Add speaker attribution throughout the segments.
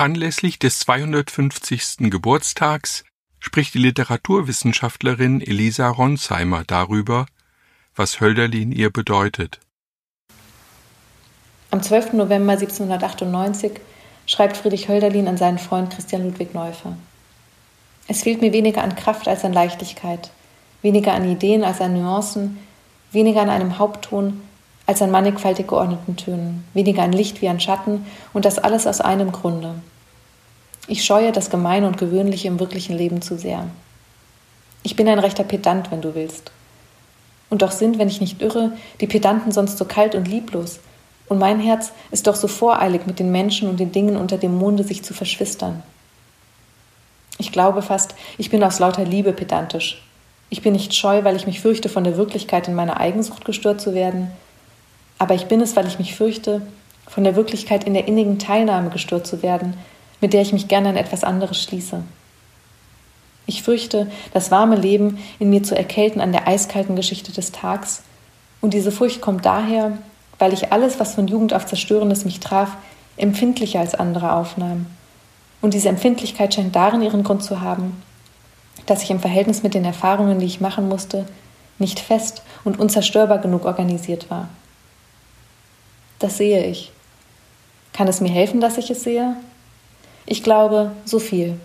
Speaker 1: Anlässlich des 250. Geburtstags spricht die Literaturwissenschaftlerin Elisa Ronsheimer darüber, was Hölderlin ihr bedeutet.
Speaker 2: Am 12. November 1798 schreibt Friedrich Hölderlin an seinen Freund Christian Ludwig Neufer. Es fehlt mir weniger an Kraft als an Leichtigkeit, weniger an Ideen als an Nuancen, weniger an einem Hauptton als an mannigfaltig geordneten Tönen, weniger an Licht wie an Schatten und das alles aus einem Grunde. Ich scheue das Gemeine und Gewöhnliche im wirklichen Leben zu sehr. Ich bin ein rechter Pedant, wenn du willst. Und doch sind, wenn ich nicht irre, die Pedanten sonst so kalt und lieblos, und mein Herz ist doch so voreilig, mit den Menschen und den Dingen unter dem Monde sich zu verschwistern. Ich glaube fast, ich bin aus lauter Liebe pedantisch. Ich bin nicht scheu, weil ich mich fürchte, von der Wirklichkeit in meiner Eigensucht gestört zu werden, aber ich bin es, weil ich mich fürchte, von der Wirklichkeit in der innigen Teilnahme gestört zu werden, mit der ich mich gerne an etwas anderes schließe. Ich fürchte, das warme Leben in mir zu erkälten an der eiskalten Geschichte des Tags, und diese Furcht kommt daher, weil ich alles, was von Jugend auf Zerstörendes mich traf, empfindlicher als andere aufnahm. Und diese Empfindlichkeit scheint darin ihren Grund zu haben, dass ich im Verhältnis mit den Erfahrungen, die ich machen musste, nicht fest und unzerstörbar genug organisiert war. Das sehe ich. Kann es mir helfen, dass ich es sehe? Ich glaube, so viel.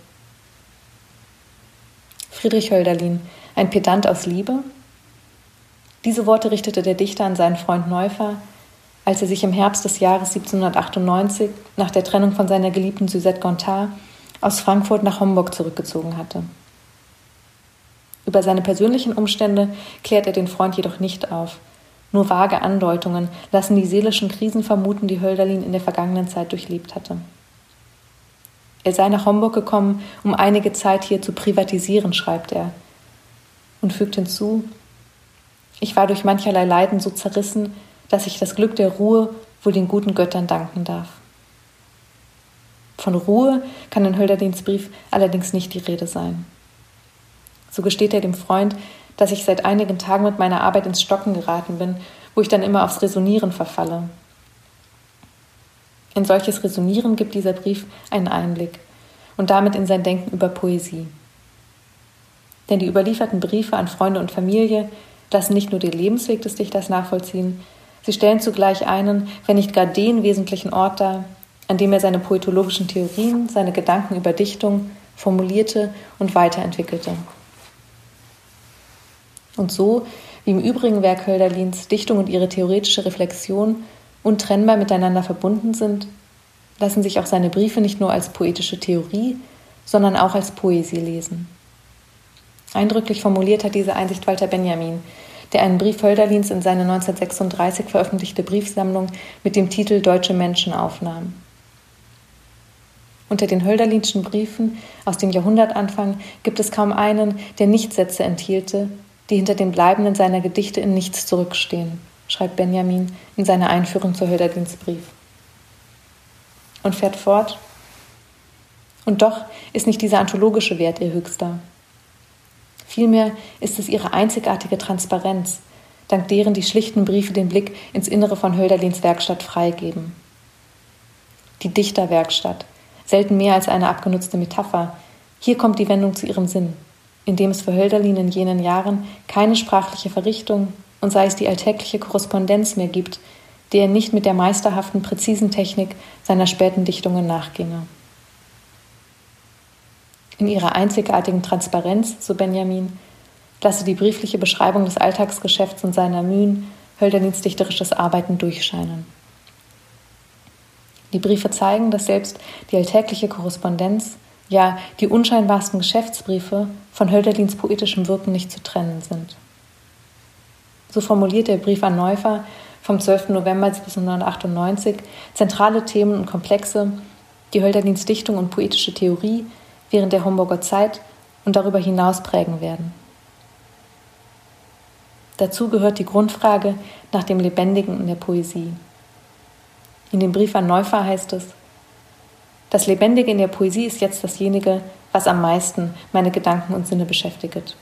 Speaker 2: Friedrich Hölderlin, ein Pedant aus Liebe? Diese Worte richtete der Dichter an seinen Freund Neufer, als er sich im Herbst des Jahres 1798 nach der Trennung von seiner geliebten Suzette Gontard aus Frankfurt nach Homburg zurückgezogen hatte. Über seine persönlichen Umstände klärt er den Freund jedoch nicht auf – nur vage Andeutungen lassen die seelischen Krisen vermuten, die Hölderlin in der vergangenen Zeit durchlebt hatte. Er sei nach Homburg gekommen, um einige Zeit hier zu privatisieren, schreibt er, und fügt hinzu, ich war durch mancherlei Leiden so zerrissen, dass ich das Glück der Ruhe wohl den guten Göttern danken darf. Von Ruhe kann in Hölderlins Brief allerdings nicht die Rede sein. So gesteht er dem Freund, dass ich seit einigen Tagen mit meiner Arbeit ins Stocken geraten bin, wo ich dann immer aufs Resonieren verfalle. In solches Resonieren gibt dieser Brief einen Einblick und damit in sein Denken über Poesie. Denn die überlieferten Briefe an Freunde und Familie lassen nicht nur den Lebensweg des Dichters nachvollziehen, sie stellen zugleich einen, wenn nicht gar den wesentlichen Ort dar, an dem er seine poetologischen Theorien, seine Gedanken über Dichtung formulierte und weiterentwickelte. Und so, wie im übrigen Werk Hölderlins Dichtung und ihre theoretische Reflexion untrennbar miteinander verbunden sind, lassen sich auch seine Briefe nicht nur als poetische Theorie, sondern auch als Poesie lesen. Eindrücklich formuliert hat diese Einsicht Walter Benjamin, der einen Brief Hölderlins in seine 1936 veröffentlichte Briefsammlung mit dem Titel Deutsche Menschen aufnahm. Unter den Hölderlinschen Briefen aus dem Jahrhundertanfang gibt es kaum einen, der nicht Sätze enthielte, die hinter den Bleibenden seiner Gedichte in nichts zurückstehen, schreibt Benjamin in seiner Einführung zu Hölderlins Brief. Und fährt fort. Und doch ist nicht dieser anthologische Wert ihr höchster. Vielmehr ist es ihre einzigartige Transparenz, dank deren die schlichten Briefe den Blick ins Innere von Hölderlins Werkstatt freigeben. Die Dichterwerkstatt, selten mehr als eine abgenutzte Metapher, hier kommt die Wendung zu ihrem Sinn in dem es für Hölderlin in jenen Jahren keine sprachliche Verrichtung und sei es die alltägliche Korrespondenz mehr gibt, die er nicht mit der meisterhaften, präzisen Technik seiner späten Dichtungen nachginge. In ihrer einzigartigen Transparenz, so Benjamin, lasse die briefliche Beschreibung des Alltagsgeschäfts und seiner Mühen Hölderlins dichterisches Arbeiten durchscheinen. Die Briefe zeigen, dass selbst die alltägliche Korrespondenz ja die unscheinbarsten Geschäftsbriefe von Hölderlins poetischem Wirken nicht zu trennen sind. So formuliert der Brief an Neufer vom 12. November 1798 zentrale Themen und Komplexe, die Hölderlins Dichtung und poetische Theorie, während der Homburger Zeit und darüber hinaus prägen werden. Dazu gehört die Grundfrage nach dem Lebendigen in der Poesie. In dem Brief an Neufer heißt es, das Lebendige in der Poesie ist jetzt dasjenige, was am meisten meine Gedanken und Sinne beschäftigt.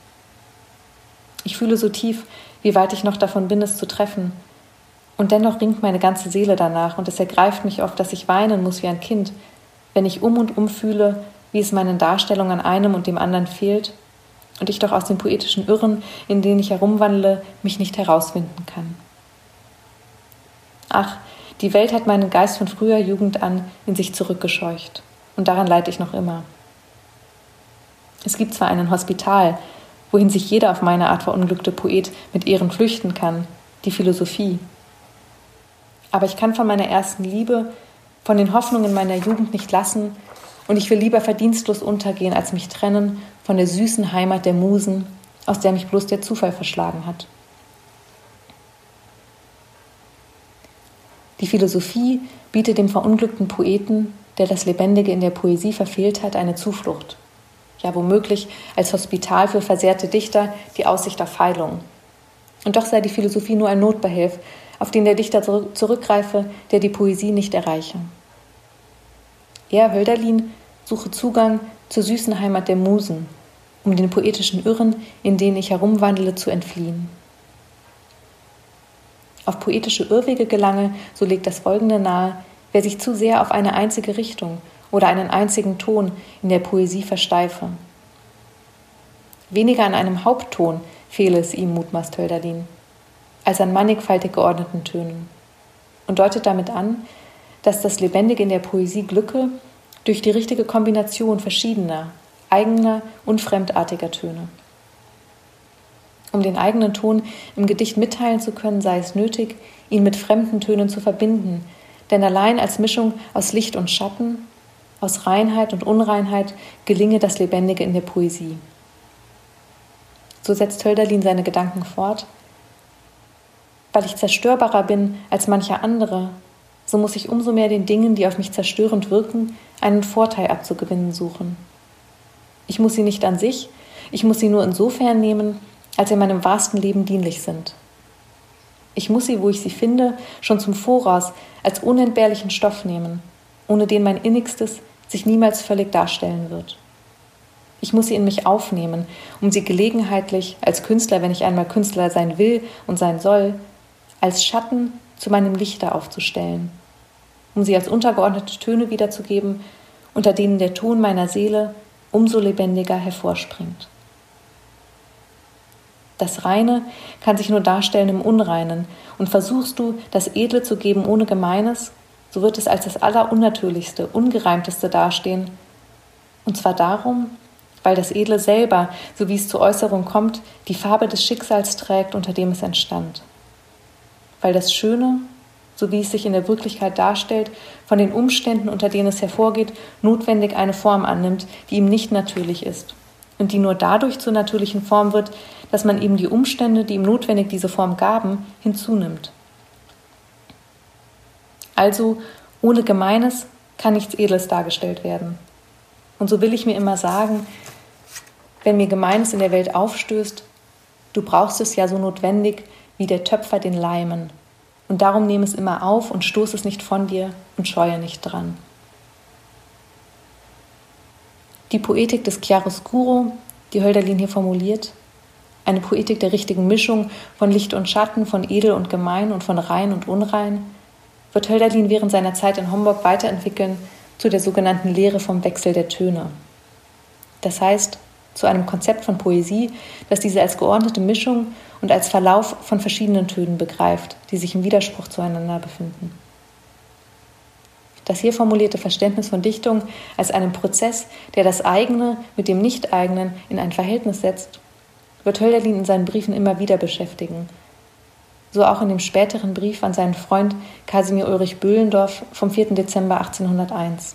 Speaker 2: Ich fühle so tief, wie weit ich noch davon bin, es zu treffen. Und dennoch ringt meine ganze Seele danach und es ergreift mich oft, dass ich weinen muss wie ein Kind, wenn ich um und um fühle, wie es meinen Darstellungen an einem und dem anderen fehlt und ich doch aus den poetischen Irren, in denen ich herumwandle, mich nicht herauswinden kann. Ach, die Welt hat meinen Geist von früher Jugend an in sich zurückgescheucht, und daran leide ich noch immer. Es gibt zwar einen Hospital, wohin sich jeder auf meine Art verunglückte Poet mit Ehren flüchten kann, die Philosophie. Aber ich kann von meiner ersten Liebe, von den Hoffnungen meiner Jugend nicht lassen, und ich will lieber verdienstlos untergehen, als mich trennen von der süßen Heimat der Musen, aus der mich bloß der Zufall verschlagen hat. Die Philosophie bietet dem verunglückten Poeten, der das Lebendige in der Poesie verfehlt hat, eine Zuflucht ja womöglich als Hospital für versehrte Dichter die Aussicht auf Heilung. Und doch sei die Philosophie nur ein Notbehelf, auf den der Dichter zurückgreife, der die Poesie nicht erreiche. Er, Hölderlin, suche Zugang zur süßen Heimat der Musen, um den poetischen Irren, in denen ich herumwandle, zu entfliehen. Auf poetische Irrwege gelange, so legt das Folgende nahe, wer sich zu sehr auf eine einzige Richtung oder einen einzigen Ton in der Poesie versteife. Weniger an einem Hauptton fehle es ihm, mutmaßt Hölderlin, als an mannigfaltig geordneten Tönen und deutet damit an, dass das Lebendige in der Poesie glücke durch die richtige Kombination verschiedener, eigener und fremdartiger Töne. Um den eigenen Ton im Gedicht mitteilen zu können, sei es nötig, ihn mit fremden Tönen zu verbinden, denn allein als Mischung aus Licht und Schatten aus Reinheit und Unreinheit gelinge das Lebendige in der Poesie. So setzt Hölderlin seine Gedanken fort. Weil ich zerstörbarer bin als mancher andere, so muss ich umso mehr den Dingen, die auf mich zerstörend wirken, einen Vorteil abzugewinnen suchen. Ich muss sie nicht an sich, ich muss sie nur insofern nehmen, als sie meinem wahrsten Leben dienlich sind. Ich muss sie, wo ich sie finde, schon zum Voraus als unentbehrlichen Stoff nehmen, ohne den mein Innigstes sich niemals völlig darstellen wird. Ich muss sie in mich aufnehmen, um sie gelegenheitlich als Künstler, wenn ich einmal Künstler sein will und sein soll, als Schatten zu meinem Lichte aufzustellen, um sie als untergeordnete Töne wiederzugeben, unter denen der Ton meiner Seele umso lebendiger hervorspringt. Das Reine kann sich nur darstellen im Unreinen, und versuchst du, das Edle zu geben ohne Gemeines, so wird es als das Allerunnatürlichste, Ungereimteste dastehen. Und zwar darum, weil das Edle selber, so wie es zur Äußerung kommt, die Farbe des Schicksals trägt, unter dem es entstand. Weil das Schöne, so wie es sich in der Wirklichkeit darstellt, von den Umständen, unter denen es hervorgeht, notwendig eine Form annimmt, die ihm nicht natürlich ist und die nur dadurch zur natürlichen Form wird, dass man eben die Umstände, die ihm notwendig diese Form gaben, hinzunimmt. Also ohne Gemeines kann nichts Edles dargestellt werden. Und so will ich mir immer sagen, wenn mir Gemeines in der Welt aufstößt, du brauchst es ja so notwendig wie der Töpfer den Leimen. Und darum nehme es immer auf und stoß es nicht von dir und scheue nicht dran. Die Poetik des Chiaroscuro, die Hölderlin hier formuliert, eine Poetik der richtigen Mischung von Licht und Schatten, von edel und gemein und von rein und unrein, wird Hölderlin während seiner Zeit in Homburg weiterentwickeln zu der sogenannten Lehre vom Wechsel der Töne. Das heißt, zu einem Konzept von Poesie, das diese als geordnete Mischung und als Verlauf von verschiedenen Tönen begreift, die sich im Widerspruch zueinander befinden. Das hier formulierte Verständnis von Dichtung als einem Prozess, der das eigene mit dem Nicht-eigenen in ein Verhältnis setzt, wird Hölderlin in seinen Briefen immer wieder beschäftigen so auch in dem späteren Brief an seinen Freund Kasimir Ulrich Böhlendorf vom 4. Dezember 1801.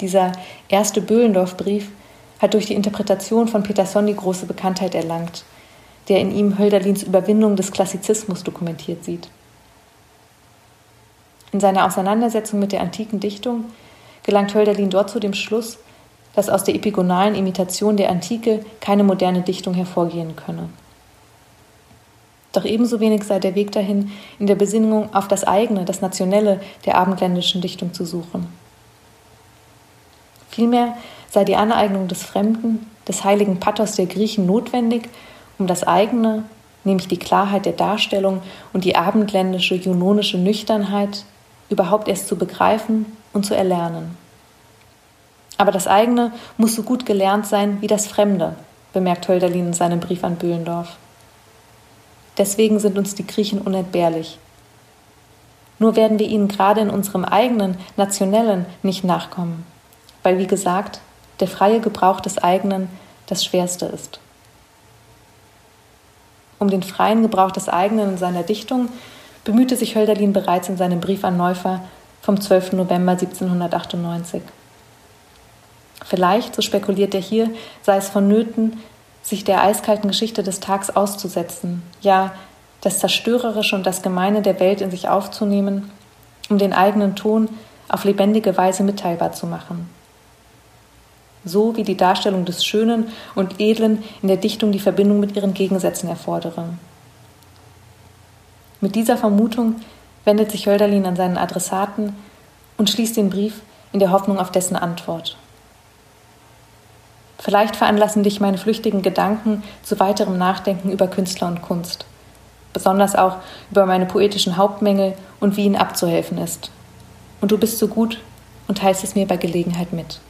Speaker 2: Dieser erste Böhlendorf-Brief hat durch die Interpretation von Peter Sonny große Bekanntheit erlangt, der in ihm Hölderlins Überwindung des Klassizismus dokumentiert sieht. In seiner Auseinandersetzung mit der antiken Dichtung gelangt Hölderlin dort zu dem Schluss, dass aus der epigonalen Imitation der Antike keine moderne Dichtung hervorgehen könne. Doch ebenso wenig sei der Weg dahin, in der Besinnung auf das eigene, das Nationelle der abendländischen Dichtung zu suchen. Vielmehr sei die Aneignung des Fremden, des heiligen Pathos der Griechen notwendig, um das eigene, nämlich die Klarheit der Darstellung und die abendländische, junonische Nüchternheit überhaupt erst zu begreifen und zu erlernen. Aber das eigene muss so gut gelernt sein wie das Fremde, bemerkt Hölderlin in seinem Brief an Bühlendorf. Deswegen sind uns die Griechen unentbehrlich. Nur werden wir ihnen gerade in unserem eigenen, nationellen nicht nachkommen, weil, wie gesagt, der freie Gebrauch des eigenen das Schwerste ist. Um den freien Gebrauch des eigenen in seiner Dichtung bemühte sich Hölderlin bereits in seinem Brief an Neufer vom 12. November 1798. Vielleicht, so spekuliert er hier, sei es vonnöten, sich der eiskalten Geschichte des Tags auszusetzen, ja, das Zerstörerische und das Gemeine der Welt in sich aufzunehmen, um den eigenen Ton auf lebendige Weise mitteilbar zu machen. So wie die Darstellung des Schönen und Edlen in der Dichtung die Verbindung mit ihren Gegensätzen erfordere. Mit dieser Vermutung wendet sich Hölderlin an seinen Adressaten und schließt den Brief in der Hoffnung auf dessen Antwort. Vielleicht veranlassen dich meine flüchtigen Gedanken zu weiterem Nachdenken über Künstler und Kunst, besonders auch über meine poetischen Hauptmängel und wie ihnen abzuhelfen ist. Und du bist so gut und teilst es mir bei Gelegenheit mit.